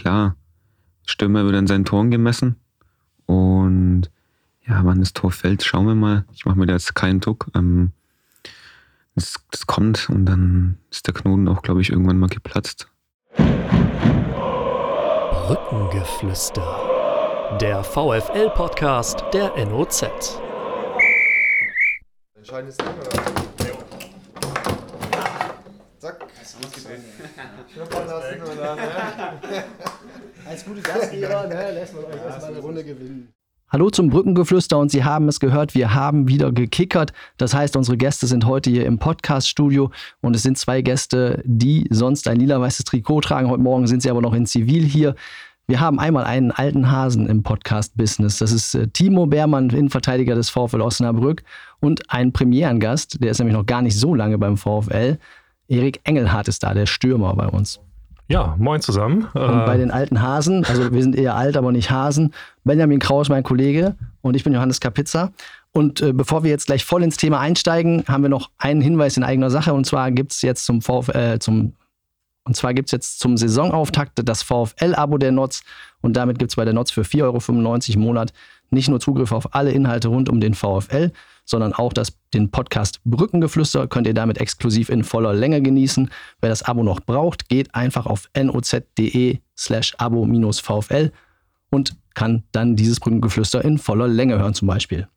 klar. Stürmer wird an seinen Toren gemessen. Und ja, wann das Tor fällt, schauen wir mal. Ich mache mir da jetzt keinen Druck. Ähm, das, das kommt und dann ist der Knoten auch, glaube ich, irgendwann mal geplatzt. Brückengeflüster. Der VFL-Podcast der NOZ. Entscheidendes Ding, oder? Zack. Schnuppern lassen und dann, ne? Als gute Gastgeber ne, lässt man euch erstmal eine Runde gewinnen. Hallo zum Brückengeflüster und Sie haben es gehört, wir haben wieder gekickert. Das heißt, unsere Gäste sind heute hier im Podcast-Studio und es sind zwei Gäste, die sonst ein lila-weißes Trikot tragen. Heute Morgen sind sie aber noch in Zivil hier. Wir haben einmal einen alten Hasen im Podcast-Business. Das ist äh, Timo Beermann, Innenverteidiger des VfL Osnabrück und ein Premierengast, der ist nämlich noch gar nicht so lange beim VfL. Erik Engelhardt ist da, der Stürmer bei uns. Ja, moin zusammen. Und bei den alten Hasen, also wir sind eher alt, aber nicht Hasen, Benjamin Kraus, mein Kollege, und ich bin Johannes Kapitzer. Und äh, bevor wir jetzt gleich voll ins Thema einsteigen, haben wir noch einen Hinweis in eigener Sache. Und zwar gibt es jetzt zum VfL, äh, zum, und zwar gibt es jetzt zum Saisonauftakt das VfL-Abo der Notz. Und damit gibt es bei der Notz für 4,95 Euro im Monat nicht nur Zugriff auf alle Inhalte rund um den VfL, sondern auch das, den Podcast Brückengeflüster könnt ihr damit exklusiv in voller Länge genießen. Wer das Abo noch braucht, geht einfach auf noz.de slash abo-vfl und kann dann dieses Brückengeflüster in voller Länge hören zum Beispiel.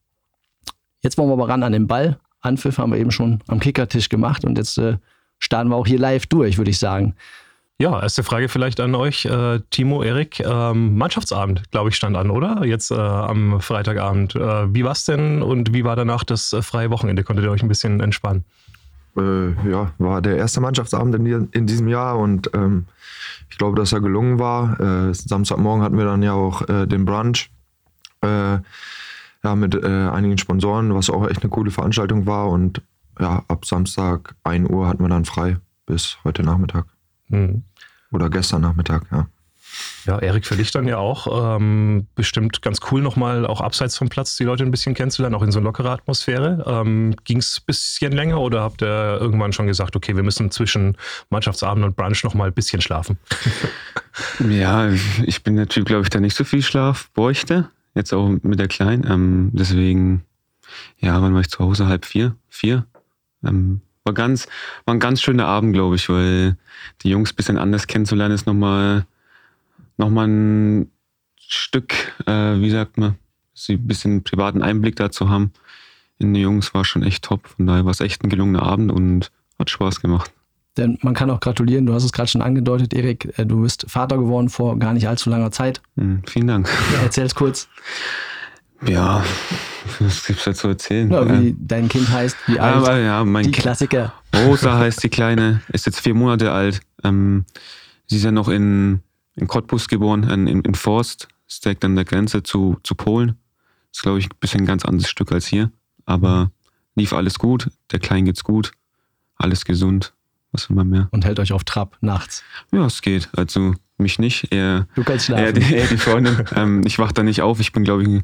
Jetzt wollen wir aber ran an den Ball. Anpfiff haben wir eben schon am Kickertisch gemacht und jetzt äh, starten wir auch hier live durch, würde ich sagen. Ja, erste Frage vielleicht an euch, äh, Timo, Erik. Ähm, Mannschaftsabend, glaube ich, stand an, oder? Jetzt äh, am Freitagabend. Äh, wie war es denn und wie war danach das äh, freie Wochenende? Konntet ihr euch ein bisschen entspannen? Äh, ja, war der erste Mannschaftsabend in, in diesem Jahr und ähm, ich glaube, dass er gelungen war. Äh, Samstagmorgen hatten wir dann ja auch den Brunch ja, mit einigen Sponsoren, was auch echt eine coole Veranstaltung war. Und ja, ab Samstag 1 Uhr hatten wir dann frei bis heute Nachmittag. Hm. Oder gestern Nachmittag, ja. Ja, Erik, für dich dann ja auch ähm, bestimmt ganz cool, nochmal auch abseits vom Platz die Leute ein bisschen kennenzulernen, auch in so eine lockere Atmosphäre. Ähm, Ging es ein bisschen länger oder habt ihr irgendwann schon gesagt, okay, wir müssen zwischen Mannschaftsabend und Brunch nochmal ein bisschen schlafen? Ja, ich bin der Typ, glaube ich, der nicht so viel Schlaf bräuchte. Jetzt auch mit der Kleinen. Ähm, deswegen, ja, wann war ich zu Hause? Halb vier? Vier? Ähm, war ganz, war ein ganz schöner Abend, glaube ich, weil die Jungs ein bisschen anders kennenzulernen ist nochmal noch mal ein Stück, äh, wie sagt man, sie ein bisschen privaten Einblick dazu haben. In die Jungs war schon echt top. Von daher war es echt ein gelungener Abend und hat Spaß gemacht. Denn man kann auch gratulieren, du hast es gerade schon angedeutet, Erik, äh, du bist Vater geworden vor gar nicht allzu langer Zeit. Mhm, vielen Dank. Erzähl's kurz. Ja, was gibt's da zu erzählen? Ja, wie Äh, dein Kind heißt, wie alt, aber ja, mein die Kind, Klassiker. Rosa heißt die Kleine, ist jetzt vier Monate alt. Ähm, sie ist ja noch in, in Cottbus geboren, in, in, in Forst, ist direkt an der Grenze zu, zu Polen. Ist, glaube ich, ein bisschen ein ganz anderes Stück als hier. Aber lief alles gut, der Kleinen geht's gut, alles gesund. Was will man mehr? Und hält euch auf Trab nachts. Ja, es geht. Also mich nicht, eher, Du kannst eher, schlafen. die, eher die Freundin. ähm, ich wach da nicht auf. Ich bin, glaube ich,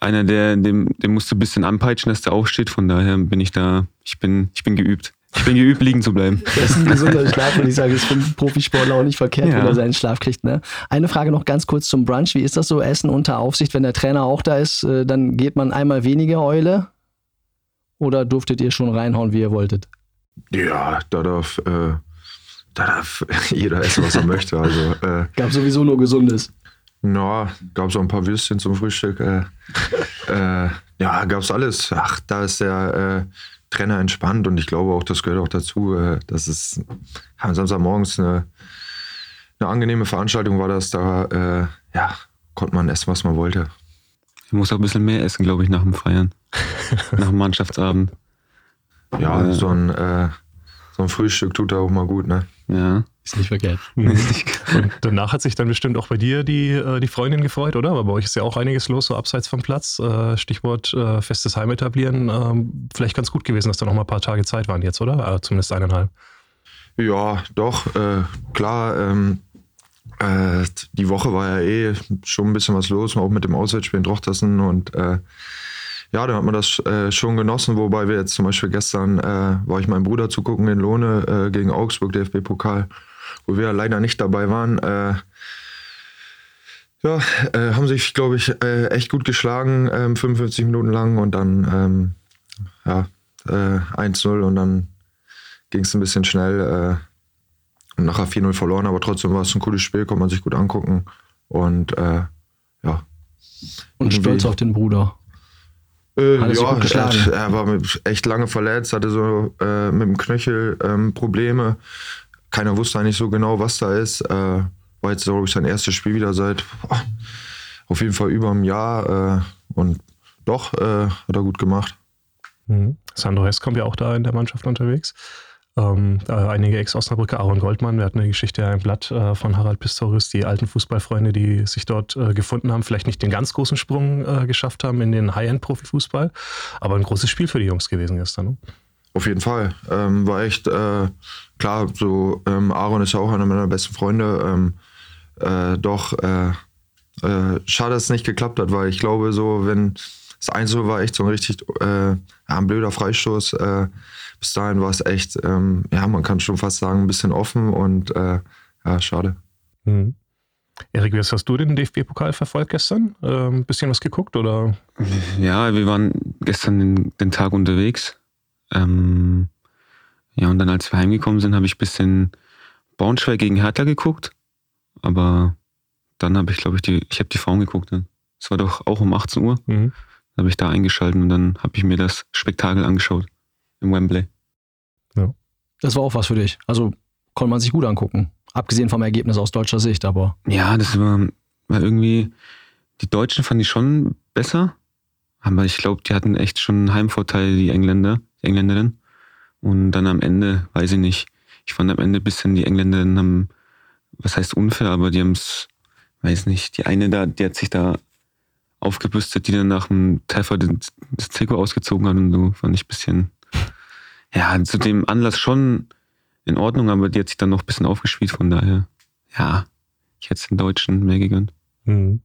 einer, der, dem, dem musst du ein bisschen anpeitschen, dass der aufsteht. Von daher bin ich da, ich bin, ich bin geübt. Ich bin geübt, liegen zu bleiben. Das ist ein gesunder Schlaf, würde ich sagen. Ist für einen Profisportler auch nicht verkehrt, Ja. wenn er seinen Schlaf kriegt. Ne? Eine Frage noch ganz kurz zum Brunch. Wie ist das so? Essen unter Aufsicht, wenn der Trainer auch da ist, äh, dann geht man einmal weniger Eule? Oder durftet ihr schon reinhauen, wie ihr wolltet? Ja, da darf, äh, da darf jeder essen, was er möchte. Also, äh, Gab sowieso nur Gesundes. Na, gab es auch ein paar Würstchen zum Frühstück. Äh, äh, ja, gab's alles. Ach, da ist der äh, Trainer entspannt und ich glaube auch, das gehört auch dazu. Äh, dass es am Samstagmorgens eine, eine angenehme Veranstaltung war, dass da, äh, ja, konnte man essen, was man wollte. Ich muss auch ein bisschen mehr essen, glaube ich, nach dem Feiern. nach dem Mannschaftsabend. Ja, Ja. so ein, äh, so ein Frühstück tut da auch mal gut, ne? Ja. Ist nicht verkehrt. Und danach hat sich dann bestimmt auch bei dir die, äh, die Freundin gefreut, oder? Aber bei euch ist ja auch einiges los, so abseits vom Platz. Äh, Stichwort äh, festes Heim etablieren. Ähm, vielleicht ganz gut gewesen, dass da noch mal ein paar Tage Zeit waren jetzt, oder? Zumindest eineinhalb. Ja, doch, äh, klar. Ähm, äh, die Woche war ja eh schon ein bisschen was los, auch mit dem Auswärtsspiel in Drochtersen und äh, ja, da hat man das äh, schon genossen, wobei wir jetzt zum Beispiel gestern äh, war ich meinem Bruder zugucken in Lohne äh, gegen Augsburg, DFB-Pokal, wo wir leider nicht dabei waren. Äh, Ja, äh, haben sich, glaube ich, äh, echt gut geschlagen, ähm, 55 Minuten lang und dann ähm, ja, äh, 1-0 und dann ging es ein bisschen schnell äh, und nachher 4-0 verloren, aber trotzdem war es ein cooles Spiel, konnte man sich gut angucken und äh, ja. Und stolz auf den Bruder. Äh, Hat ja, gut geschlagen? er, er war echt lange verletzt, hatte so äh, mit dem Knöchel ähm, Probleme. Keiner wusste eigentlich so genau, was da ist. Äh, war jetzt, glaube ich, sein erstes Spiel wieder seit boah, auf jeden Fall über einem Jahr. Äh, und doch, äh, hat er gut gemacht. Mhm. Sandro Hess kommt ja auch da in der Mannschaft unterwegs. Ähm, einige Ex-Osnabrücker, Aaron Goldmann, wir hatten eine Geschichte im Blatt äh, von Harald Pistorius, die alten Fußballfreunde, die sich dort äh, gefunden haben, vielleicht nicht den ganz großen Sprung äh, geschafft haben in den High-End-Profifußball, aber ein großes Spiel für die Jungs gewesen gestern. Ne? Auf jeden Fall. Ähm, war echt, äh, klar, so ähm, Aaron ist ja auch einer meiner besten Freunde. Ähm, äh, doch, äh, äh, schade, dass es nicht geklappt hat, weil ich glaube, so, wenn das Einzel war echt so ein richtig äh, ja, ein blöder Freistoß. Äh, bis dahin war es echt, ähm, ja, man kann schon fast sagen, ein bisschen offen und äh, ja, schade. Mhm. Erik, wie hast du den DFB-Pokal verfolgt gestern? Ein ähm, bisschen was geguckt oder? Ja, wir waren gestern den, den Tag unterwegs. Ähm, ja, und dann als wir heimgekommen sind, habe ich ein bisschen Braunschweig gegen Hertha geguckt. Aber dann habe ich, glaube ich, die, ich habe die Frauen geguckt. Dann. Es war doch auch um 18 Uhr. Mhm. Dann habe ich da eingeschaltet und dann habe ich mir das Spektakel angeschaut im Wembley. Das war auch was für dich. Also konnte man sich gut angucken. Abgesehen vom Ergebnis aus deutscher Sicht, aber Ja, das war, war irgendwie, die Deutschen fand ich schon besser, aber ich glaube, die hatten echt schon einen Heimvorteil, die Engländer, die Engländerin. Und dann am Ende, weiß ich nicht, ich fand am Ende ein bisschen, die Engländerinnen haben, was heißt unfair, aber die haben es, weiß nicht, die eine da, die hat sich da aufgebüstet, die dann nach dem Treffer das Trikot ausgezogen hat und so, fand ich ein bisschen, ja, zu dem Anlass schon in Ordnung, aber die hat sich dann noch ein bisschen aufgespielt, von daher, ja, ich hätte es den Deutschen mehr gegönnt. Mhm.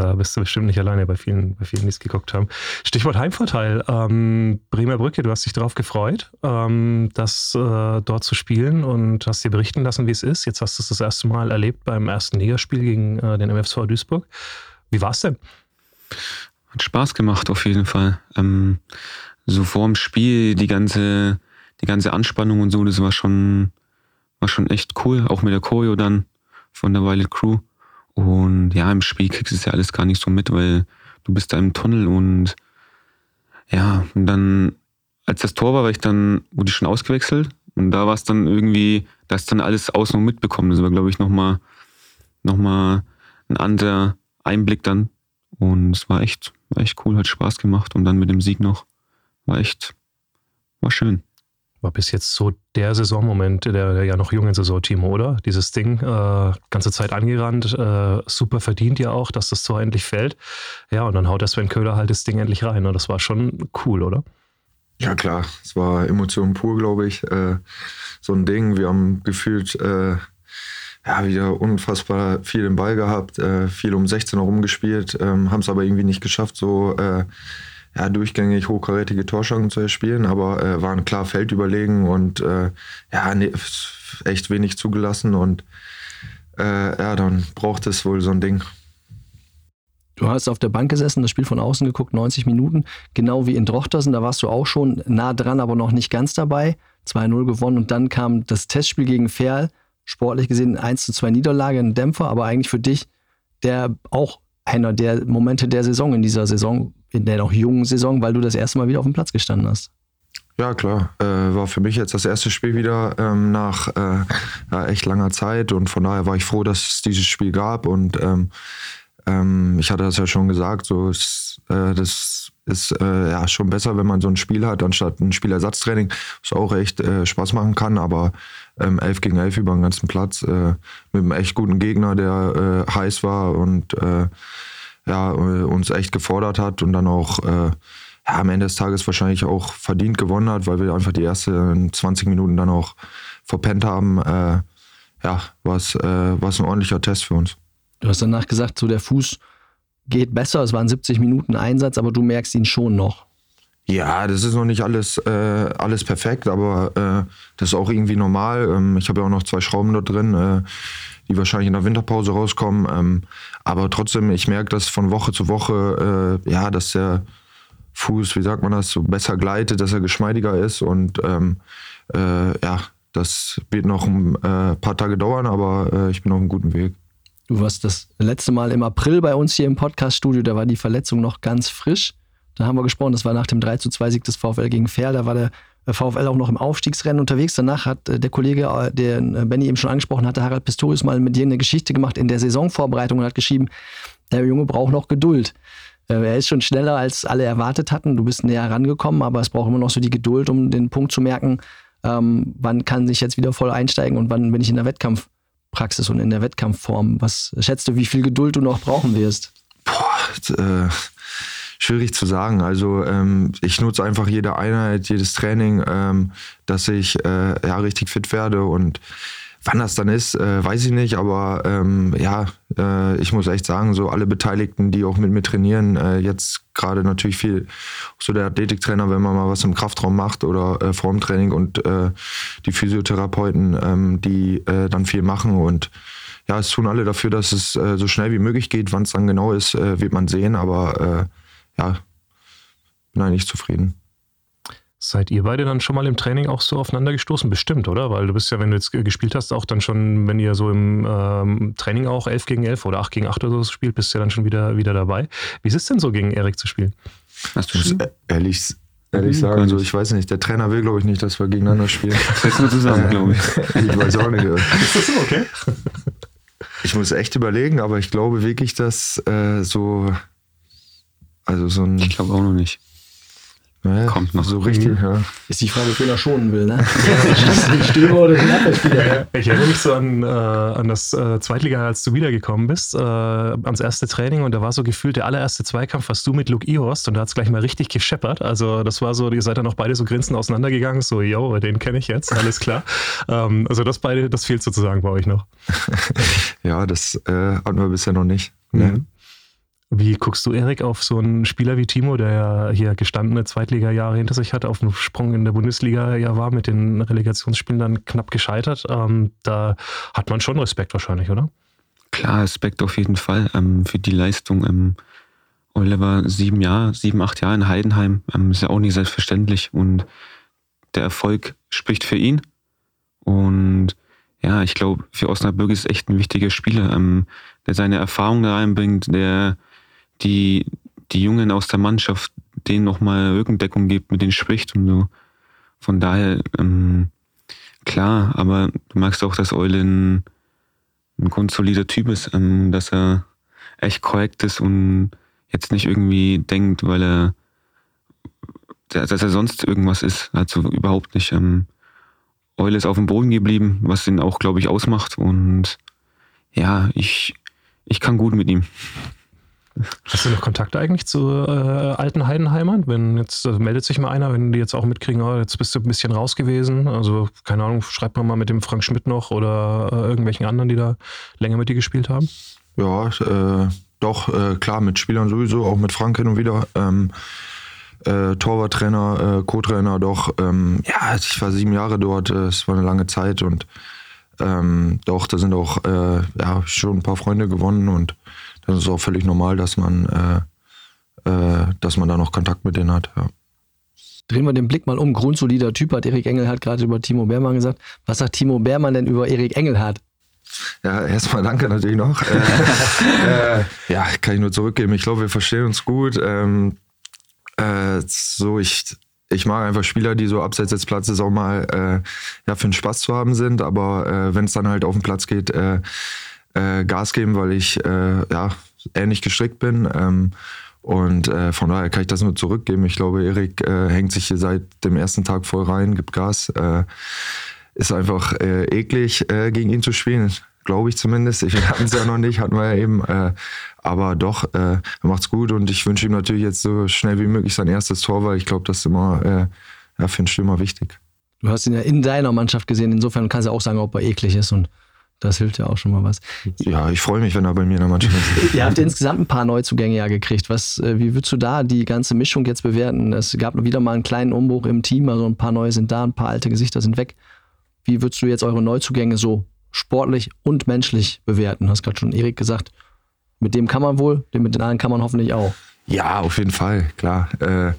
Da bist du bestimmt nicht alleine bei vielen, bei vielen, die es geguckt haben. Stichwort Heimvorteil. Ähm, Bremer Brücke, du hast dich darauf gefreut, ähm, das äh, dort zu spielen und hast dir berichten lassen, wie es ist. Jetzt hast du es das erste Mal erlebt beim ersten Ligaspiel gegen äh, den MFV Duisburg. Wie war es denn? Hat Spaß gemacht, auf jeden Fall. Ähm, so vor dem Spiel, die ganze, die ganze Anspannung und so, das war schon, war schon echt cool. Auch mit der Choreo dann von der Violet Crew. Und ja, im Spiel kriegst du es ja alles gar nicht so mit, weil du bist da im Tunnel und ja, und dann, als das Tor war, war ich dann, wurde ich schon ausgewechselt. Und da war es dann irgendwie, da ist dann alles außen und mitbekommen. Das war, glaube ich, nochmal noch mal ein anderer Einblick dann. Und es war echt, war echt cool, hat Spaß gemacht. Und dann mit dem Sieg noch, war echt, war schön. War bis jetzt so der Saisonmoment der, der ja noch jungen Saison, Timo, oder? Dieses Ding, äh, ganze Zeit angerannt, äh, super verdient ja auch, dass das Tor endlich fällt. Ja, und dann haut der Sven Köhler halt das Ding endlich rein. Und das war schon cool, oder? Ja, klar, es war Emotion pur, glaube ich. Äh, so ein Ding. Wir haben gefühlt äh, ja, wieder unfassbar viel im Ball gehabt, äh, viel um 16 herum gespielt, ähm, haben es aber irgendwie nicht geschafft, so äh, ja, durchgängig hochkarätige Torschancen zu erspielen, aber äh, waren klar feldüberlegen und äh, ja, nee, echt wenig zugelassen und äh, ja, dann braucht es wohl so ein Ding. du hast auf der Bank gesessen, das Spiel von außen geguckt, 90 Minuten, genau wie in Drochtersen, da warst du auch schon nah dran, aber noch nicht ganz dabei. 2-0 gewonnen und dann kam das Testspiel gegen Ferl, sportlich gesehen 1 zu 2 Niederlage, ein Dämpfer, aber eigentlich für dich der auch einer der Momente der Saison in dieser Saison, in der noch jungen Saison, weil du das erste Mal wieder auf dem Platz gestanden hast. Ja, klar. Äh, war für mich jetzt das erste Spiel wieder ähm, nach äh, ja, echt langer Zeit und von daher war ich froh, dass es dieses Spiel gab und ähm, ähm, ich hatte das ja schon gesagt, so ist, äh, das ist äh, ja schon besser, wenn man so ein Spiel hat, anstatt ein Spielersatztraining, was auch echt äh, Spaß machen kann, aber ähm, 11 gegen 11 über den ganzen Platz äh, mit einem echt guten Gegner, der heiß war und ja, äh, uns echt gefordert hat und dann auch äh, ja, am Ende des Tages wahrscheinlich auch verdient gewonnen hat, weil wir einfach die ersten 20 Minuten dann auch verpennt haben. Äh, ja, war es äh, ein ordentlicher Test für uns. Du hast danach gesagt, so der Fuß geht besser, es waren 70 Minuten Einsatz, aber du merkst ihn schon noch. Ja, das ist noch nicht alles, äh, alles perfekt, aber äh, das ist auch irgendwie normal. Ähm, ich habe ja auch noch zwei Schrauben da drin, äh, die wahrscheinlich in der Winterpause rauskommen. Ähm, aber trotzdem, ich merke, dass von Woche zu Woche, äh, ja, dass der Fuß, wie sagt man das, so besser gleitet, dass er geschmeidiger ist. Und ähm, äh, ja, das wird noch ein äh, paar Tage dauern, aber äh, ich bin auf einem guten Weg. Du warst das letzte Mal im April bei uns hier im Podcast-Studio, da war die Verletzung noch ganz frisch. Da haben wir gesprochen, das war nach dem 3 zu 2 Sieg des VfL gegen Fair, da war der VfL auch noch im Aufstiegsrennen unterwegs. Danach hat äh, der Kollege, äh, den äh, Benny eben schon angesprochen hatte, Harald Pistorius mal mit dir eine Geschichte gemacht in der Saisonvorbereitung und hat geschrieben, der Junge braucht noch Geduld. Er ist schon schneller, als alle erwartet hatten. Du bist näher rangekommen, aber es braucht immer noch so die Geduld, um den Punkt zu merken, ähm, wann kann ich jetzt wieder voll einsteigen und wann bin ich in der Wettkampfpraxis und in der Wettkampfform. Was schätzt du, wie viel Geduld du noch brauchen wirst? Boah, äh, schwierig zu sagen. Also ähm, ich nutze einfach jede Einheit, jedes Training, ähm, dass ich äh, ja richtig fit werde und Wann das dann ist, äh, weiß ich nicht, aber ähm, ja, äh, ich muss echt sagen, so alle Beteiligten, die auch mit mir trainieren, äh, jetzt gerade natürlich viel, so der Athletiktrainer, wenn man mal was im Kraftraum macht oder äh, vor dem Training und äh, die Physiotherapeuten, ähm, die äh, dann viel machen und ja, es tun alle dafür, dass es äh, so schnell wie möglich geht. Wann es dann genau ist, äh, wird man sehen, aber äh, ja, bin eigentlich zufrieden. Seid ihr beide dann schon mal im Training auch so aufeinander gestoßen? Bestimmt, oder? Weil du bist ja, wenn du jetzt gespielt hast, auch dann schon, wenn ihr so im ähm, Training auch 11 gegen 11 oder 8 gegen 8 oder so spielt, bist du ja dann schon wieder, wieder dabei. Wie ist es denn so, gegen Erik zu spielen? Hast du das ehrlich, ehrlich Mhm, sagen, gar so, nicht. ich weiß nicht, der Trainer will, glaube ich, nicht, dass wir gegeneinander spielen. Setzen wir zusammen, glaube ich. ich weiß auch nicht. Ist das so okay? Ich muss echt überlegen, aber ich glaube wirklich, dass äh, so, also so ein, Ich glaube auch noch nicht. ne, kommt noch. so richtig, ja. Ist die Frage, wen er schonen will, ne? den Stürmer oder den Abwehrspieler? Ich erinnere mich so an, äh, an das äh, Zweitliga, als du wiedergekommen bist, äh, ans erste Training und da war so gefühlt der allererste Zweikampf, was du mit Luke Ihorst und da hat es gleich mal richtig gescheppert. Also das war so, ihr seid dann auch beide so grinsend auseinandergegangen, so, yo, den kenne ich jetzt, alles klar. ähm, also das beide, das fehlt sozusagen bei euch noch. Ja, das äh, hatten wir bisher noch nicht. Ne? Mhm. Wie guckst du, Erik, auf so einen Spieler wie Timo, der ja hier gestandene Zweitliga-Jahre hinter sich hat, auf einen Sprung in der Bundesliga ja war, mit den Relegationsspielen dann knapp gescheitert? Ähm, da hat man schon Respekt wahrscheinlich, oder? Klar, Respekt auf jeden Fall ähm, für die Leistung. Ähm, war sieben Jahre, sieben, acht Jahre in Heidenheim. Ähm, ist ja auch nicht selbstverständlich. Und der Erfolg spricht für ihn. Und ja, ich glaube, für Osnabrück ist echt ein wichtiger Spieler, ähm, der seine Erfahrung da reinbringt, der die, die Jungen aus der Mannschaft denen nochmal Rückendeckung gibt, mit denen spricht und so. Von daher, ähm, klar, aber du merkst auch, dass Eulen ein grundsolider Typ ist, ähm, dass er echt korrekt ist und jetzt nicht irgendwie denkt, weil er, dass er sonst irgendwas ist. Also überhaupt nicht. Ähm, Eule ist auf dem Boden geblieben, was ihn auch, glaube ich, ausmacht. Und ja, ich, ich kann gut mit ihm. Hast du noch Kontakt eigentlich zu äh, alten Heidenheimern? Wenn jetzt äh, meldet sich mal einer, wenn die jetzt auch mitkriegen, oh, jetzt bist du ein bisschen raus gewesen. Also, keine Ahnung, schreibt man mal mit dem Frank Schmidt noch oder äh, irgendwelchen anderen, die da länger mit dir gespielt haben? Ja, äh, doch, äh, klar, mit Spielern sowieso, auch mit Frank hin und wieder. Ähm, äh, Torwarttrainer, äh, Co-Trainer, doch. Ähm, ja, ich war sieben Jahre dort, es war eine lange Zeit und ähm, doch, da sind auch ja, schon ein paar Freunde gewonnen und das ist auch völlig normal, dass man, äh, äh, dass man da noch Kontakt mit denen hat. Ja. Drehen wir den Blick mal um. Grundsolider Typ hat Erik Engelhardt gerade über Timo Beermann gesagt. Was sagt Timo Beermann denn über Erik Engelhardt? Ja, erstmal danke natürlich noch. äh, äh, ja, kann ich nur zurückgeben. Ich glaube, wir verstehen uns gut. Ähm, äh, so, ich, ich mag einfach Spieler, die so abseits des Platzes auch mal äh, ja, für den Spaß zu haben sind, aber äh, wenn es dann halt auf den Platz geht, äh, äh, Gas geben, weil ich äh, ja, ähnlich gestrickt bin. Ähm, und äh, von daher kann ich das nur zurückgeben. Ich glaube, Erik äh, hängt sich hier seit dem ersten Tag voll rein, gibt Gas. Äh, ist einfach äh, eklig, gegen ihn zu spielen. Glaube ich zumindest. Ich hatten es ja noch nicht, hatten wir ja eben. Aber doch, er macht's gut und ich wünsche ihm natürlich jetzt so schnell wie möglich sein erstes Tor, weil ich glaube, das ist immer ja, für einen Stürmer wichtig. Du hast ihn ja in deiner Mannschaft gesehen. Insofern kannst du auch sagen, ob er eklig ist. Und das hilft ja auch schon mal was. Ja, ich freue mich, wenn er bei mir in der Mannschaft ist. Ihr habt insgesamt ein paar Neuzugänge ja gekriegt. Was, äh, wie würdest du da die ganze Mischung jetzt bewerten? Es gab wieder mal einen kleinen Umbruch im Team, also ein paar neue sind da, ein paar alte Gesichter sind weg. Wie würdest du jetzt eure Neuzugänge so sportlich und menschlich bewerten? Du hast gerade schon Erik gesagt, mit dem kann man wohl, mit den anderen kann man hoffentlich auch. Ja, auf jeden Fall, klar. Äh,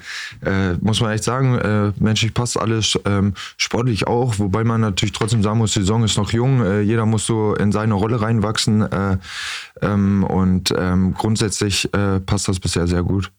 äh, muss man echt sagen, äh, menschlich passt alles, ähm, sportlich auch, wobei man natürlich trotzdem sagen muss, die Saison ist noch jung, äh, jeder muss so in seine Rolle reinwachsen äh, ähm, und ähm, grundsätzlich äh, passt das bisher sehr gut.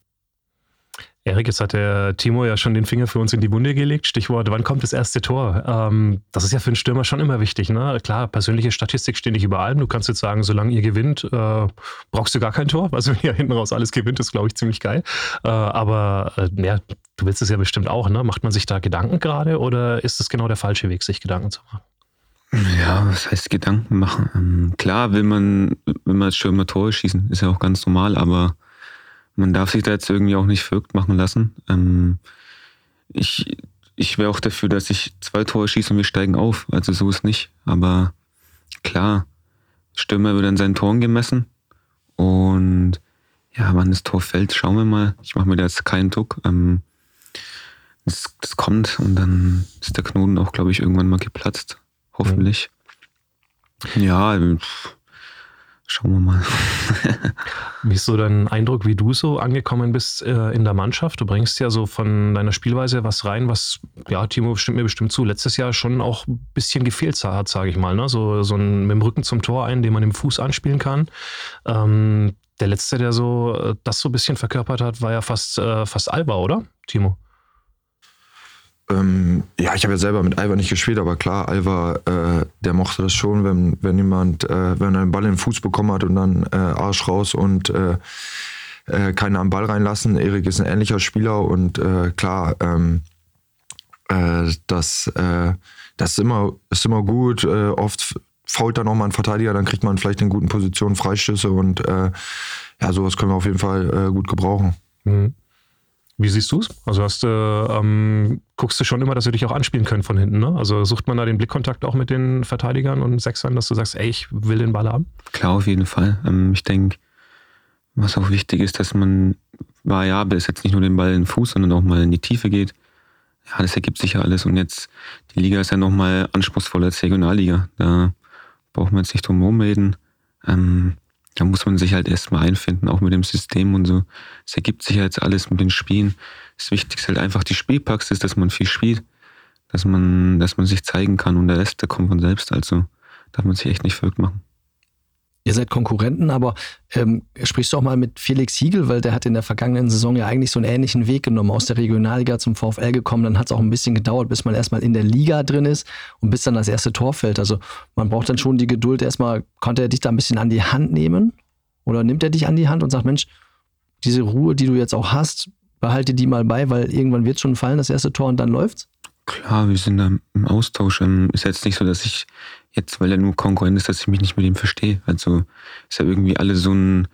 Erik, jetzt hat der Timo ja schon den Finger für uns in die Wunde gelegt. Stichwort, wann kommt das erste Tor? Ähm, das ist ja für einen Stürmer schon immer wichtig. Ne? Klar, persönliche Statistik steht nicht über allem. Du kannst jetzt sagen, solange ihr gewinnt, äh, brauchst du gar kein Tor. Also wenn ihr hinten raus alles gewinnt, ist, glaube ich, ziemlich geil. Äh, aber äh, ja, du willst es ja bestimmt auch. Ne? Macht man sich da Gedanken gerade oder ist es genau der falsche Weg, sich Gedanken zu machen? Ja, was heißt Gedanken machen? Ähm, klar will man, will man als Stürmer Tore schießen, ist ja auch ganz normal, aber man darf sich da jetzt irgendwie auch nicht verrückt machen lassen. Ähm, ich ich wäre auch dafür, dass ich zwei Tore schieße und wir steigen auf. Also so ist nicht. Aber klar, Stürmer wird an seinen Toren gemessen. Und ja, wann das Tor fällt, schauen wir mal. Ich mache mir da jetzt keinen Druck. Ähm, das, das, kommt und dann ist der Knoten auch, glaube ich, irgendwann mal geplatzt. Hoffentlich. Ja, pff Schauen wir mal. wie ist so dein Eindruck, wie du so angekommen bist äh, in der Mannschaft? Du bringst ja so von deiner Spielweise was rein, was, ja, Timo stimmt mir bestimmt zu, letztes Jahr schon auch ein bisschen gefehlt hat, sage ich mal. Ne? So, so ein, mit dem Rücken zum Tor ein, den man im Fuß anspielen kann. Ähm, der letzte, der so äh, das so ein bisschen verkörpert hat, war ja fast, äh, fast Alba, oder, Timo? Ähm, ja, ich habe ja selber mit Alva nicht gespielt, aber klar, Alva, äh, der mochte das schon, wenn, wenn jemand, äh, wenn er einen Ball in den Fuß bekommen hat und dann äh, Arsch raus und äh, äh, keinen am Ball reinlassen. Erik ist ein ähnlicher Spieler und äh, klar, ähm, das, das ist immer, ist immer gut. oft fault dann auch mal ein Verteidiger, dann kriegt man vielleicht in guten Positionen Freistöße und ja, sowas können wir auf jeden Fall gut gebrauchen. Mhm. Wie siehst du es? Also hast du, ähm, guckst du schon immer, dass wir dich auch anspielen können von hinten, ne? Also sucht man da den Blickkontakt auch mit den Verteidigern und Sechsern, dass du sagst, ey, ich will den Ball haben? Klar, auf jeden Fall. Ähm, ich denke, was auch wichtig ist, dass man variabel ist, jetzt nicht nur den Ball in den Fuß, sondern auch mal in die Tiefe geht. Ja, das ergibt sich ja alles. Und jetzt, die Liga ist ja nochmal anspruchsvoller als die Regionalliga. Da braucht man jetzt nicht drum herum reden. Ähm, da muss man sich halt erstmal einfinden, auch mit dem System und so. Es ergibt sich jetzt alles mit den Spielen. Das Wichtigste halt einfach die Spielpraxis, dass man viel spielt, dass man, dass man sich zeigen kann und der Rest, der kommt von selbst. Also darf man sich echt nicht verrückt machen. Ihr seid Konkurrenten, aber ähm, sprichst du auch mal mit Felix Hiegel, weil der hat in der vergangenen Saison ja eigentlich so einen ähnlichen Weg genommen, aus der Regionalliga zum VfL gekommen. Dann hat es auch ein bisschen gedauert, bis man erstmal in der Liga drin ist und bis dann das erste Tor fällt. Also man braucht dann schon die Geduld. Erstmal konnte er dich da ein bisschen an die Hand nehmen oder nimmt er dich an die Hand und sagt, Mensch, diese Ruhe, die du jetzt auch hast, behalte die mal bei, weil irgendwann wird schon fallen, das erste Tor und dann läuft's? Klar, wir sind da im Austausch. Ähm, ist jetzt nicht so, dass ich jetzt, weil er nur Konkurrent ist, dass ich mich nicht mit ihm verstehe. Also ist ja irgendwie alle so ein,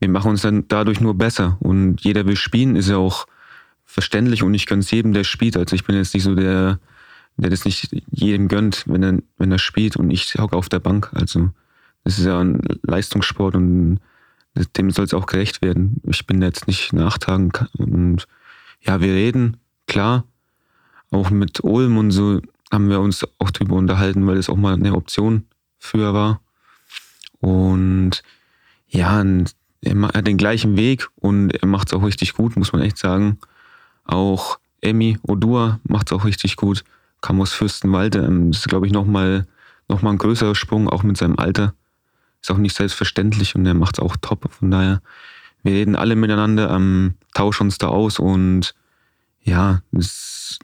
wir machen uns dann dadurch nur besser. Und jeder will spielen, ist ja auch verständlich und ich gönne jedem, der spielt. Also ich bin jetzt nicht so der, der das nicht jedem gönnt, wenn er, wenn er spielt und ich hocke auf der Bank. Also das ist ja ein Leistungssport und dem soll es auch gerecht werden. Ich bin jetzt nicht nachtragen und ja, wir reden, klar, auch mit Ulm und so haben wir uns auch drüber unterhalten, weil das auch mal eine Option früher war. Und ja, er hat den gleichen Weg und er macht es auch richtig gut, muss man echt sagen. Auch Emmy Odua macht es auch richtig gut. Kam aus Fürstenwalde. Ähm, das ist, glaube ich, nochmal noch mal ein größerer Sprung, auch mit seinem Alter. Ist auch nicht selbstverständlich und er macht es auch top. Von daher, wir reden alle miteinander, ähm, tauschen uns da aus und ja, es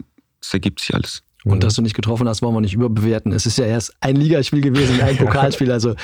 ergibt sich alles. Und dass du nicht getroffen hast, wollen wir nicht überbewerten. Es ist ja erst ein Ligaspiel gewesen, ein Pokalspiel. Also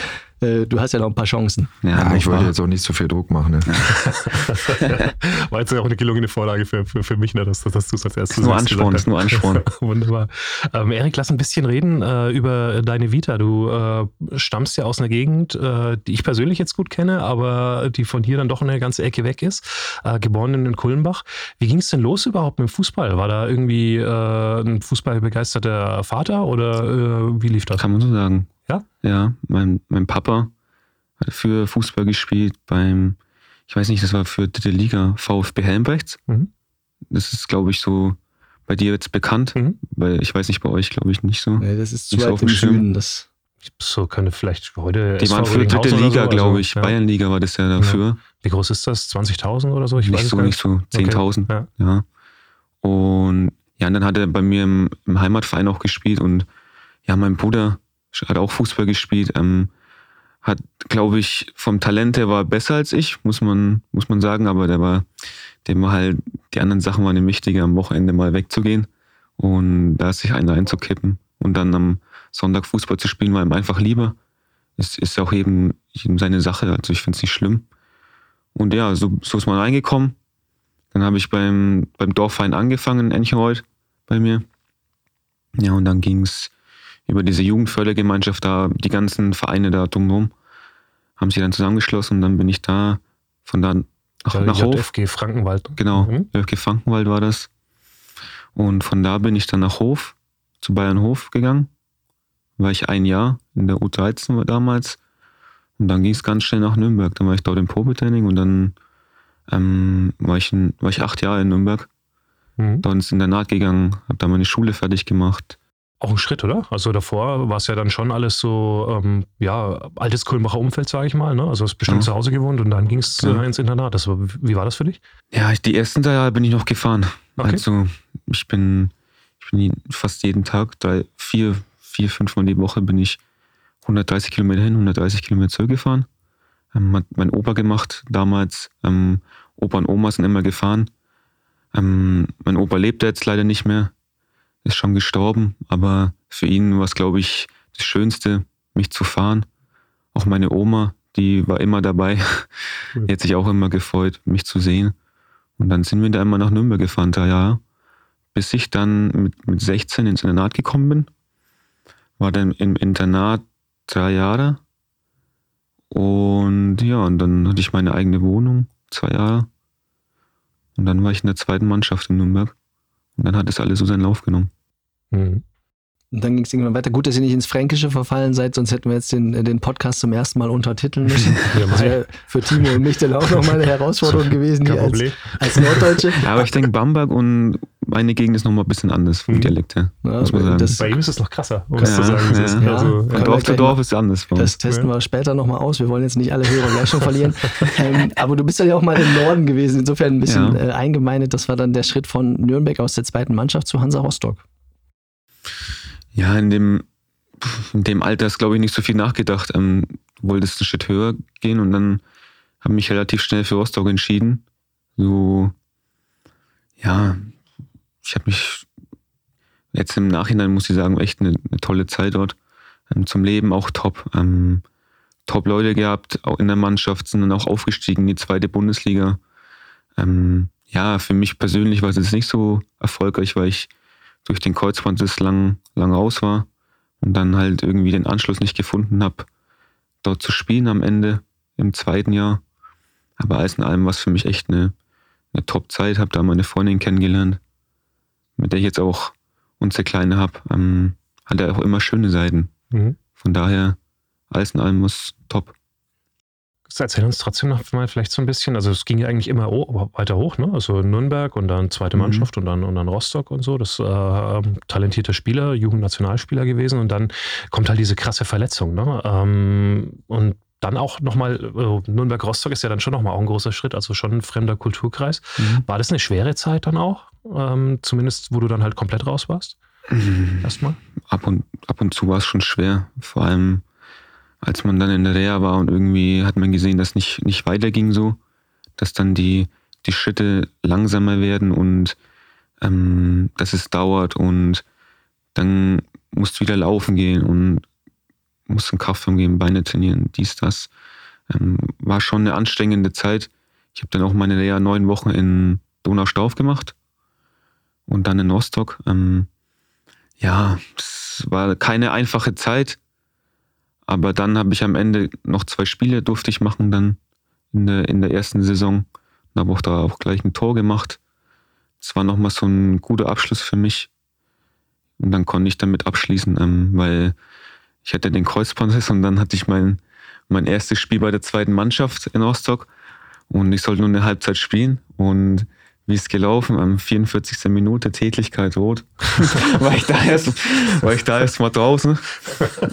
äh, du hast ja noch ein paar Chancen. Ja, ja ich wollte jetzt auch nicht so viel Druck machen. Ne? War jetzt auch eine gelungene Vorlage für, für, für mich, ne, dass, dass du es als erstes nur Ansporn, ist nur Ansporn. Wunderbar. Ähm, Erik, lass ein bisschen reden äh, über deine Vita. Du äh, stammst ja aus einer Gegend, äh, die ich persönlich jetzt gut kenne, aber die von hier dann doch eine ganze Ecke weg ist. Äh, geboren in Kulmbach. Wie ging es denn los überhaupt mit dem Fußball? War da irgendwie äh, ein fußballbegeisterter Vater oder wie lief das? Kann man so sagen. Ja? Ja, mein, mein Papa hat für Fußball gespielt beim, ich weiß nicht, das war für dritte Liga, VfB Helmbrechts. Mhm. Das ist, glaube ich, so bei dir jetzt bekannt, mhm. weil ich weiß nicht, bei euch glaube ich nicht so. Nee, das ist zu weit im Süden. Das So könnte vielleicht heute. Die SV waren für dritte Liga, so, glaube also, ich. ja. Bayernliga war das ja dafür. Wie groß ist das? 20.000 oder so? Ich nicht es so, gar nicht so. 10.000. Ja. Ja. Und ja, und dann hat er bei mir im, im Heimatverein auch gespielt und ja, mein Bruder hat auch Fußball gespielt. Ähm, hat, glaube ich, vom Talent her war er besser als ich, muss man, muss man sagen, aber der war, dem war halt, die anderen Sachen waren ihm wichtiger, am Wochenende mal wegzugehen und da sich einen einzukippen und dann am Sonntag Fußball zu spielen, war ihm einfach lieber. Es ist auch eben, eben seine Sache, also ich finde es nicht schlimm. Und ja, so, so ist man reingekommen. Dann habe ich beim, beim Dorfverein angefangen in Enchenreuth bei mir. Ja, und dann ging es über diese Jugendfördergemeinschaft da, die ganzen Vereine da drumherum, haben sich dann zusammengeschlossen und dann bin ich da von da nach, Der nach Hof. JFG Frankenwald. Genau, Mhm. JFG Frankenwald war das. Und von da bin ich dann nach Hof, zu Bayern Hof gegangen. War ich ein Jahr in der U13 war damals. Und dann ging es ganz schnell nach Nürnberg. Dann war ich dort im Probetraining und dann ähm, war, ich in, war ich acht Jahre in Nürnberg. Mhm. Dann ins Internat gegangen, habe da meine Schule fertig gemacht. Auch ein Schritt, oder? Also davor war es ja dann schon alles so, ähm, ja, altes Kulmbacher Umfeld, sage ich mal. Ne? Also hast bestimmt Ja. zu Hause gewohnt und dann ging es Ja. äh, ins Internat. Das war, wie war das für dich? Ja, die ersten drei Jahre bin ich noch gefahren. Okay. Also ich bin, ich bin fast jeden Tag, drei, vier, vier, fünf Mal die Woche bin ich 130 Kilometer hin, 130 Kilometer zurückgefahren. Ähm, hat mein Opa gemacht damals. Ähm, Opa und Oma sind immer gefahren. Ähm, mein Opa lebt jetzt leider nicht mehr, ist schon gestorben, aber für ihn war es, glaube ich, das Schönste, mich zu fahren. Auch meine Oma, die war immer dabei. Die hat sich auch immer gefreut, mich zu sehen. Und dann sind wir da immer nach Nürnberg gefahren, drei Jahre. Bis ich dann mit, mit 16 ins Internat gekommen bin. War dann im Internat drei Jahre. Und ja, und dann hatte ich meine eigene Wohnung, zwei Jahre. Und dann war ich in der zweiten Mannschaft in Nürnberg. Und dann hat es alles so seinen Lauf genommen. Mhm. Und dann ging es irgendwann weiter. Gut, dass ihr nicht ins Fränkische verfallen seid, sonst hätten wir jetzt den, äh, den Podcast zum ersten Mal untertiteln müssen. Ja, Das wäre für Timo und mich dann auch nochmal eine Herausforderung gewesen, Kein hier als, als Norddeutsche. Ja, aber ich denke, Bamberg und meine Gegend ist nochmal ein bisschen anders vom Mhm. Dialekt her. Ja, muss man sagen. das, Bei ihm ist es noch krasser, um Ja, es zu sagen. es ja. ist. Ja. Also, Von Dorf zu Dorf ist anders bei uns. Das testen wir später nochmal aus. Wir wollen jetzt nicht alle Hörer gleich schon verlieren. ähm, aber du bist ja auch mal im Norden gewesen, insofern ein bisschen Ja. äh, eingemeindet. Das war dann der Schritt von Nürnberg aus der zweiten Mannschaft zu Hansa Rostock. Ja, in dem, in dem Alter ist, glaube ich, nicht so viel nachgedacht. Ähm, wolltest einen Schritt höher gehen und dann habe mich relativ schnell für Rostock entschieden. So, ja, ich habe mich jetzt im Nachhinein, muss ich sagen, echt eine, eine tolle Zeit dort. Ähm, zum Leben auch top. Ähm, top Leute gehabt, auch in der Mannschaft, sind dann auch aufgestiegen in die zweite Bundesliga. Ähm, ja, für mich persönlich war es jetzt nicht so erfolgreich, weil ich durch den Kreuzbandriss lang, lang raus war und dann halt irgendwie den Anschluss nicht gefunden habe, dort zu spielen am Ende im zweiten Jahr. Aber alles in allem war es für mich echt eine, eine Top-Zeit, habe da meine Freundin kennengelernt, mit der ich jetzt auch unsere Kleine habe. Ähm, hat er auch immer schöne Seiten. Mhm. Von daher, alles in allem was top. Erzähl uns trotzdem noch mal vielleicht so ein bisschen. Also es ging ja eigentlich immer weiter hoch, ne? Also Nürnberg und dann zweite Mhm. Mannschaft und dann und dann Rostock und so. Das äh, talentierter Spieler, Jugendnationalspieler gewesen und dann kommt halt diese krasse Verletzung, ne? Ähm, und dann auch nochmal, äh, Nürnberg-Rostock ist ja dann schon nochmal auch ein großer Schritt, also schon ein fremder Kulturkreis. War das eine schwere Zeit dann auch? Ähm, zumindest, wo du dann halt komplett raus warst? Erstmal? ab und, ab und zu war es schon schwer. Vor allem, als man dann in der Reha war und irgendwie hat man gesehen, dass nicht, nicht weiterging so, dass dann die, die Schritte langsamer werden und ähm, dass es dauert und dann musst du wieder laufen gehen und musst in Kraftform gehen, Beine trainieren, dies, das. Ähm, war schon eine anstrengende Zeit. Ich habe dann auch meine Reha neun Wochen in Donaustauf gemacht und dann in Rostock. Ähm, ja, es war keine einfache Zeit. Aber dann habe ich am Ende noch zwei Spiele durfte ich machen dann in der, in der ersten Saison. Und habe auch da auch gleich ein Tor gemacht. Das war nochmal so ein guter Abschluss für mich. Und dann konnte ich damit abschließen, ähm, weil ich hatte den Kreuzbandriss und dann hatte ich mein, mein erstes Spiel bei der zweiten Mannschaft in Rostock. Und ich sollte nur eine Halbzeit spielen. Und wie ist gelaufen? Am 44. Minute Tätigkeit rot. war, ich da erst, war ich da erst mal draußen.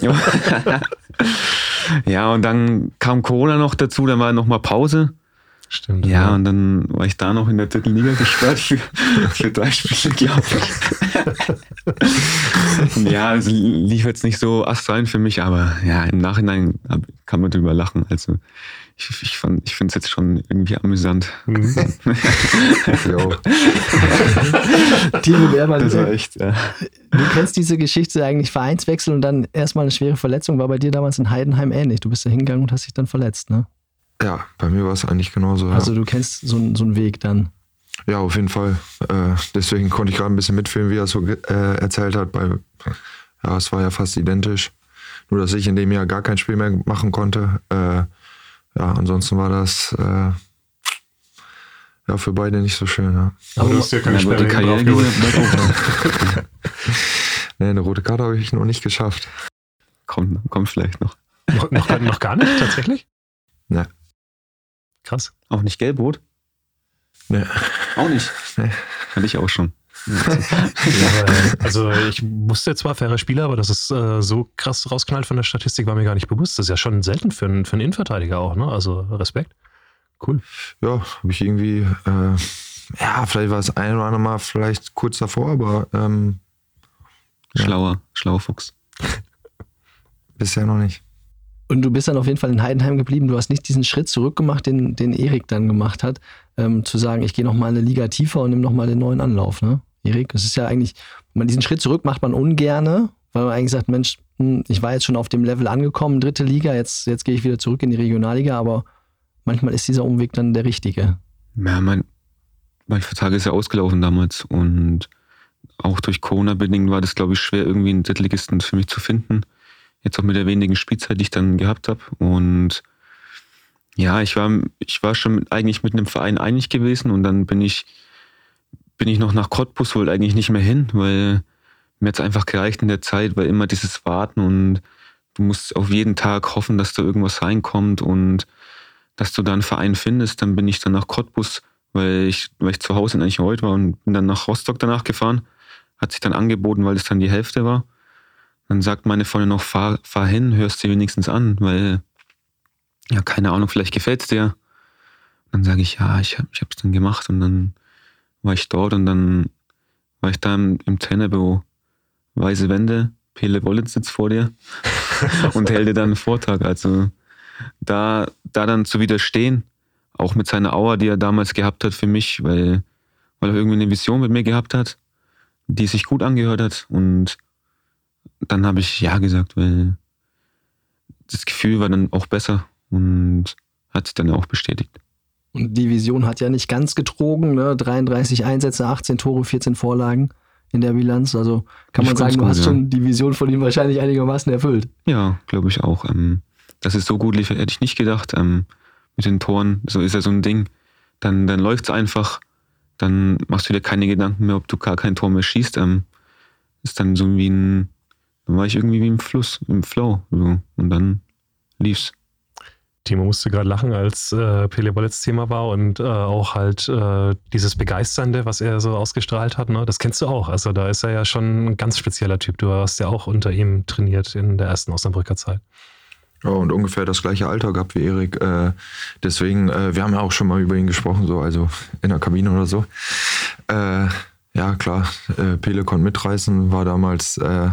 ja, und dann kam Corona noch dazu, dann war noch mal Pause. Stimmt. Ja, und dann war ich da noch in der dritten Liga gesperrt für, für drei Spiele, glaube ich. ja, es lief jetzt nicht so astrein für mich, aber ja, im Nachhinein kann man drüber lachen. Also ich, ich, fand- ich finde es jetzt schon irgendwie amüsant. Mhm. Timo Wehrmann, Das war echt. Äh, du kennst diese Geschichte eigentlich Vereinswechsel und dann erstmal eine schwere Verletzung. War bei dir damals in Heidenheim ähnlich. Du bist da hingegangen und hast dich dann verletzt, ne? Ja, bei mir war es eigentlich genauso. Ja. Also du kennst so, einen- so einen Weg dann. Ja, auf jeden Fall. Äh, deswegen konnte ich gerade ein bisschen mitfühlen, wie er es so ge- äh, erzählt hat. Weil, ja, es war ja fast identisch. Nur, dass ich in dem Jahr gar kein Spiel mehr machen konnte. Äh, ja, ansonsten war das äh, ja für beide nicht so schön. Ja. Aber du hast ja keine Sperre Karriere. Nee, eine rote Karte habe ich noch nicht geschafft. kommt, kommt vielleicht noch. noch, noch, gar- noch gar nicht, tatsächlich? Nee. Krass. Auch nicht gelb-rot? Nee. Auch nicht. Nee. Hatte ich auch schon. Ja, aber, also ich wusste zwar fairer Spieler, aber dass es äh, so krass rausknallt von der Statistik, war mir gar nicht bewusst. Das ist ja schon selten für einen, für einen Innenverteidiger auch, ne? Also Respekt. Cool. Ja, habe ich irgendwie, äh, ja, vielleicht war es ein oder andere Mal vielleicht kurz davor, aber ähm, Ja. Schlauer, schlauer Fuchs. bisher noch nicht. Und du bist dann auf jeden Fall in Heidenheim geblieben. Du hast nicht diesen Schritt zurück gemacht, den, den Erik dann gemacht hat, ähm, zu sagen, ich gehe nochmal eine Liga tiefer und nehme nochmal den neuen Anlauf. Ne? Erik, es ist ja eigentlich, man diesen Schritt zurück macht man ungerne, weil man eigentlich sagt, Mensch, hm, ich war jetzt schon auf dem Level angekommen, dritte Liga, jetzt, jetzt gehe ich wieder zurück in die Regionalliga, aber manchmal ist dieser Umweg dann der richtige. Ja, mein, mein Vertrag ist ja ausgelaufen damals und auch durch Corona bedingt war das, glaube ich, schwer, irgendwie einen Drittligisten für mich zu finden. Jetzt auch mit der wenigen Spielzeit, die ich dann gehabt habe. Und ja, ich war, ich war schon eigentlich mit einem Verein einig gewesen und dann bin ich, bin ich noch nach Cottbus, wollte eigentlich nicht mehr hin, weil mir jetzt einfach gereicht in der Zeit, weil immer dieses Warten und du musst auf jeden Tag hoffen, dass da irgendwas reinkommt und dass du da einen Verein findest. Dann bin ich dann nach Cottbus, weil ich, weil ich zu Hause in Eichenreuth war und bin dann nach Rostock danach gefahren. Hat sich dann angeboten, weil es dann die Hälfte war. Dann sagt meine Freundin noch, fahr, fahr hin, hörst dir wenigstens an, weil, ja, keine Ahnung, vielleicht gefällt's dir. Dann sage ich, ja, ich, ich hab's dann gemacht und dann war ich dort und dann war ich da im, im Trainerbüro. Weiße Wände, Pele Wollitz sitzt vor dir und hält dir dann einen Vortrag. Also da, da dann zu widerstehen, auch mit seiner Aura, die er damals gehabt hat für mich, weil, weil er irgendwie eine Vision mit mir gehabt hat, die sich gut angehört hat. Und dann habe ich Ja gesagt, weil das Gefühl war dann auch besser und hat sich dann auch bestätigt. Und die Vision hat ja nicht ganz getrogen, ne? 33 Einsätze, 18 Tore, 14 Vorlagen in der Bilanz. Also kann Ich man sagen, du gut, hast ja. schon die Vision von ihm wahrscheinlich einigermaßen erfüllt. Ja, glaube ich auch. Ähm, dass es so gut lief, hätte ich nicht gedacht. Ähm, mit den Toren, so ist ja so ein Ding. Dann, dann läuft es einfach. Dann machst du dir keine Gedanken mehr, ob du gar kein Tor mehr schießt. Ähm, ist dann so wie ein, dann war ich irgendwie wie im Fluss, im Flow. So. Und dann lief's. Timo musste gerade lachen, als äh, Pele Wollitz Thema war und äh, auch halt äh, dieses Begeisternde, was er so ausgestrahlt hat. Ne? Das kennst du auch. Also da ist er ja schon ein ganz spezieller Typ. Du hast ja auch unter ihm trainiert in der ersten Osnabrücker Zeit. Ja, und ungefähr das gleiche Alter gehabt wie Erik. Äh, deswegen, äh, wir haben ja auch schon mal über ihn gesprochen, so, also in der Kabine oder so. Äh, ja, klar, äh, Pele konnte mitreißen, war damals äh,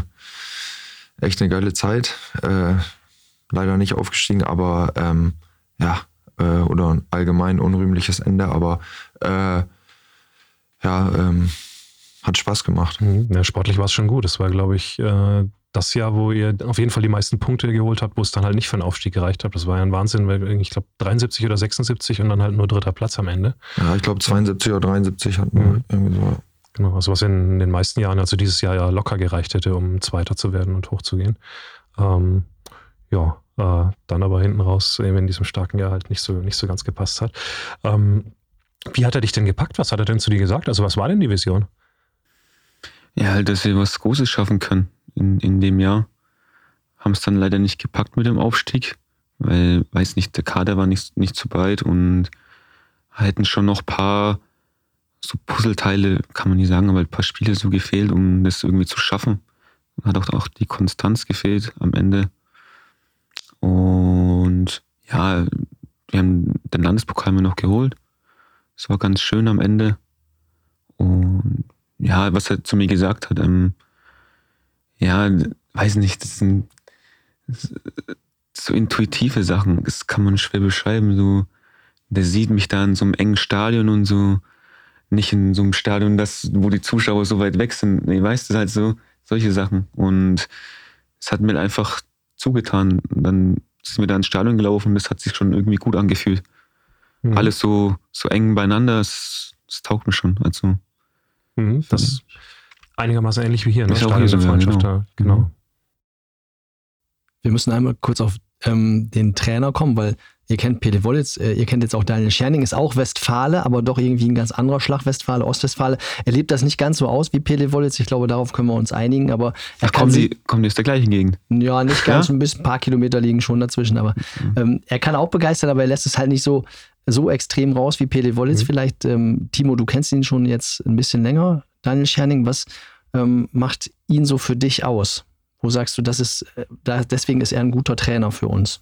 echt eine geile Zeit. Leider nicht aufgestiegen, aber ähm, ja, äh, oder ein allgemein unrühmliches Ende, aber äh, ja, ähm, hat Spaß gemacht. Mhm. Ja, sportlich war es schon gut. Es war, glaube ich, äh, das Jahr, wo ihr auf jeden Fall die meisten Punkte geholt habt, wo es dann halt nicht für einen Aufstieg gereicht hat. Das war ja ein Wahnsinn, weil ich glaube 73 oder 76 und dann halt nur dritter Platz am Ende. Ja, ich glaube 72 oder 73 hatten wir Mhm. irgendwie so. Genau, also was in den meisten Jahren, also dieses Jahr ja locker gereicht hätte, um Zweiter zu werden und hochzugehen. Ähm, ja, äh, dann aber hinten raus, eben in diesem starken Jahr halt nicht so, nicht so ganz gepasst hat. Ähm, wie hat er dich denn gepackt? Was hat er denn zu dir gesagt? Also was war denn die Vision? Ja, halt, dass wir was Großes schaffen können in, in dem Jahr. Haben es dann leider nicht gepackt mit dem Aufstieg, weil, weiß nicht, der Kader war nicht, nicht so breit und halten schon noch paar so Puzzleteile, kann man nicht sagen, aber ein paar Spiele so gefehlt, um das irgendwie zu schaffen. Hat auch, auch die Konstanz gefehlt am Ende. Und ja, wir haben den Landespokal mir noch geholt. Es war ganz schön am Ende. Und ja, was er zu mir gesagt hat, ähm, ja, weiß nicht, das sind so intuitive Sachen, das kann man schwer beschreiben. So, der sieht mich da in so einem engen Stadion und so, nicht in so einem Stadion, das, wo die Zuschauer so weit weg sind. Nee, weißt du, halt so, solche Sachen. Und es hat mir einfach zugetan. Dann sind wir da ins Stadion gelaufen und das hat sich schon irgendwie gut angefühlt. Mhm. Alles so, so eng beieinander, das, das taugt mir schon. Also, mhm, das ist einigermaßen ähnlich wie hier, ne? Stadion so, ja, genau. genau. Mhm. Wir müssen einmal kurz auf ähm, den Trainer kommen, weil ihr kennt Pele Wollitz, äh, ihr kennt jetzt auch Daniel Scherning, ist auch Westfale, aber doch irgendwie ein ganz anderer Schlag, Westfale, Ostwestfale. Er lebt das nicht ganz so aus wie Pele Wollitz, ich glaube, darauf können wir uns einigen, aber er Ach, kommen Sie, kommen die aus der gleichen Gegend? Ja, nicht ganz, ja? ein bisschen, ein paar Kilometer liegen schon dazwischen, aber mhm. ähm, er kann auch begeistern, aber er lässt es halt nicht so, so extrem raus wie Pele Wollitz mhm. vielleicht. Ähm, Timo, du kennst ihn schon jetzt ein bisschen länger, Daniel Scherning, was ähm, macht ihn so für dich aus? Wo sagst du, das ist, äh, da, deswegen ist er ein guter Trainer für uns?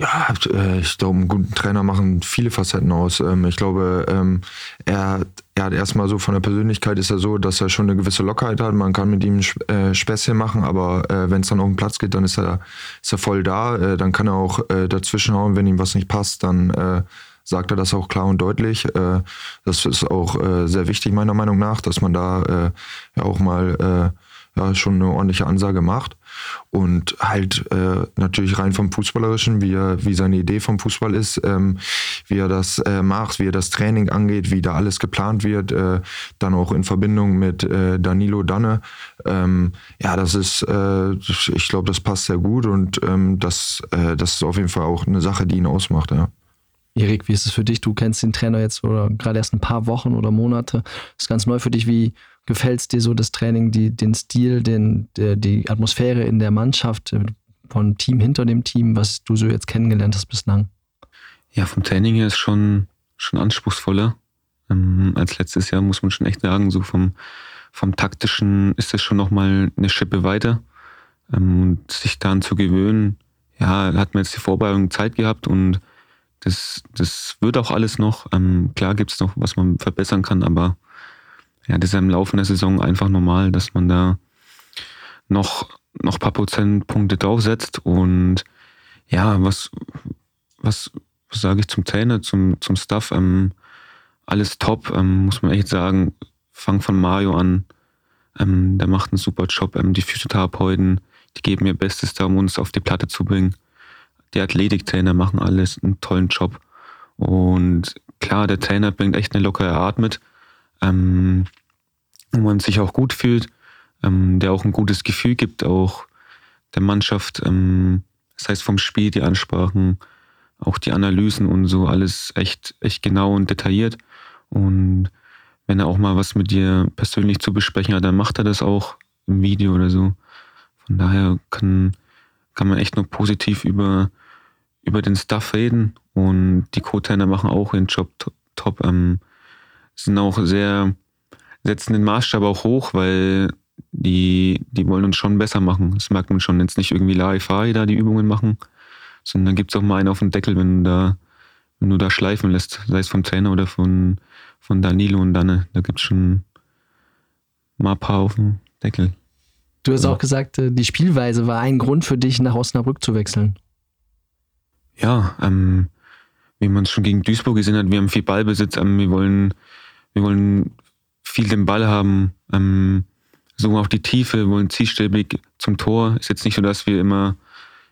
Ja, äh, ich glaube, einen guten Trainer machen viele Facetten aus. Ähm, ich glaube, ähm, er, er hat erstmal so von der Persönlichkeit ist er so, dass er schon eine gewisse Lockerheit hat. Man kann mit ihm äh, Späßchen machen, aber wenn es dann auf den Platz geht, dann ist er, ist er voll da. Dann kann er auch dazwischenhauen, wenn ihm was nicht passt, dann sagt er das auch klar und deutlich. Das ist auch sehr wichtig meiner Meinung nach, dass man da auch mal ja, schon eine ordentliche Ansage macht. Und halt äh, natürlich rein vom Fußballerischen, wie, er, wie seine Idee vom Fußball ist, ähm, wie er das äh, macht, wie er das Training angeht, wie da alles geplant wird, äh, dann auch in Verbindung mit äh, Danilo Danne. Ähm, ja, das ist, äh, ich glaube, das passt sehr gut und ähm, das, äh, das ist auf jeden Fall auch eine Sache, die ihn ausmacht. Ja. Erik, wie ist es für dich? Du kennst den Trainer jetzt oder gerade erst ein paar Wochen oder Monate. Das ist ganz neu für dich. Wie, gefällt es dir so das Training, die, den Stil, den, der, die Atmosphäre in der Mannschaft, äh, von Team hinter dem Team, was du so jetzt kennengelernt hast bislang? Ja, vom Training her ist schon, schon anspruchsvoller. Ähm, als letztes Jahr muss man schon echt sagen, so vom, vom taktischen ist das schon nochmal eine Schippe weiter. Ähm, und sich daran zu gewöhnen, ja, hat man jetzt die Vorbereitung Zeit gehabt und das, das wird auch alles noch. Ähm, klar gibt es noch, was man verbessern kann, aber ja, das ist im Laufe der Saison einfach normal, dass man da noch, noch ein paar Prozentpunkte draufsetzt. Und ja, was, was, was sage ich zum Trainer, zum, zum Staff? Ähm, alles top, ähm, muss man echt sagen. Fang von Mario an. Ähm, der macht einen super Job. Ähm, die Physiotherapeuten, die geben ihr Bestes da, um uns auf die Platte zu bringen. Die Athletiktrainer machen alles einen tollen Job. Und klar, der Trainer bringt echt eine lockere Art mit ähm, wo man sich auch gut fühlt, ähm, der auch ein gutes Gefühl gibt, auch der Mannschaft. Ähm, das heißt vom Spiel, die Ansprachen, auch die Analysen und so, alles echt, echt genau und detailliert. Und wenn er auch mal was mit dir persönlich zu besprechen hat, dann macht er das auch im Video oder so. Von daher kann, kann man echt nur positiv über, über den Stuff reden. Und die Co-Trainer machen auch ihren Job top. Ähm, sind auch sehr, setzen den Maßstab auch hoch, weil die, die wollen uns schon besser machen. Das merkt man schon. Jetzt nicht irgendwie Larifari da die Übungen machen, sondern gibt es auch mal einen auf den Deckel, wenn du da, wenn du da schleifen lässt, sei es vom Trainer oder von, von Danilo und Danne. Da gibt es schon mal ein paar auf den Deckel. Du hast ja. auch gesagt, äh, die Spielweise war ein Grund für dich, nach Osnabrück zu wechseln. Ja, ähm, wie man es schon gegen Duisburg gesehen hat, wir haben viel Ballbesitz, ähm, wir wollen wir wollen viel den Ball haben, ähm, suchen auch die Tiefe, wollen zielstrebig zum Tor. Ist jetzt nicht so, dass wir immer,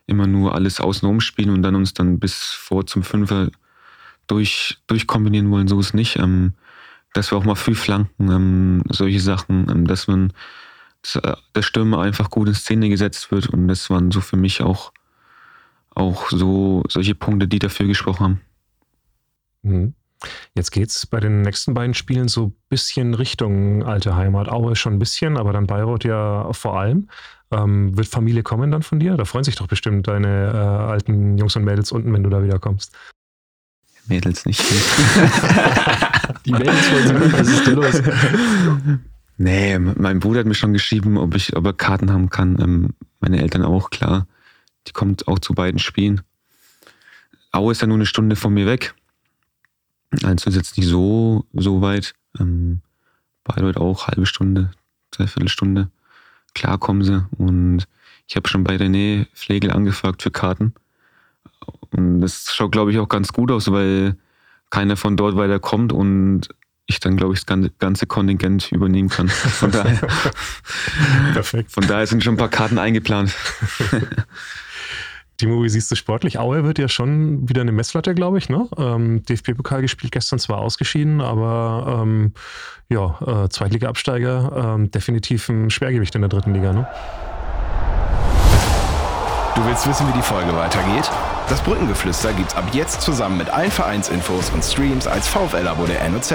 immer nur alles außen spielen und dann uns dann bis vor zum Fünfer durch, durchkombinieren wollen. So ist nicht. Ähm, dass wir auch mal viel flanken, ähm, solche Sachen, ähm, dass man äh, der Stürmer einfach gut in Szene gesetzt wird und das waren so für mich auch, auch so solche Punkte, die dafür gesprochen haben. Mhm. Jetzt geht es bei den nächsten beiden Spielen so ein bisschen Richtung alte Heimat. Aue schon ein bisschen, aber dann Bayreuth ja vor allem. Ähm, wird Familie kommen dann von dir? Da freuen sich doch bestimmt deine äh, alten Jungs und Mädels unten, wenn du da wieder kommst. Mädels nicht. Die Mädels wollen sie nicht, was ist denn los? Nee, mein Bruder hat mir schon geschrieben, ob ich, ob er Karten haben kann. Ähm, meine Eltern auch, klar. Die kommt auch zu beiden Spielen. Aue ist ja nur eine Stunde von mir weg. Also ist jetzt nicht so, so weit. Ähm, Bayreuth auch halbe Stunde, dreiviertel Stunde. Klar kommen sie. Und ich habe schon bei René Flegel angefragt für Karten. Und das schaut, glaube ich, auch ganz gut aus, weil keiner von dort weiter kommt und ich dann, glaube ich, das ganze- ganze Kontingent übernehmen kann. Von daher, Perfekt. von daher sind schon ein paar Karten eingeplant. Timo, wie siehst du sportlich? Aue wird ja schon wieder eine Messlatte, glaube ich. Ne? Ähm, DFB-Pokal gespielt, gestern zwar ausgeschieden, aber ähm, ja, äh, Zweitliga-Absteiger, ähm, definitiv ein Schwergewicht in der dritten Liga. Ne? Du willst wissen, wie die Folge weitergeht? Das Brückengeflüster gibt's ab jetzt zusammen mit allen Vereinsinfos und Streams als VfL-Abo der NOZ.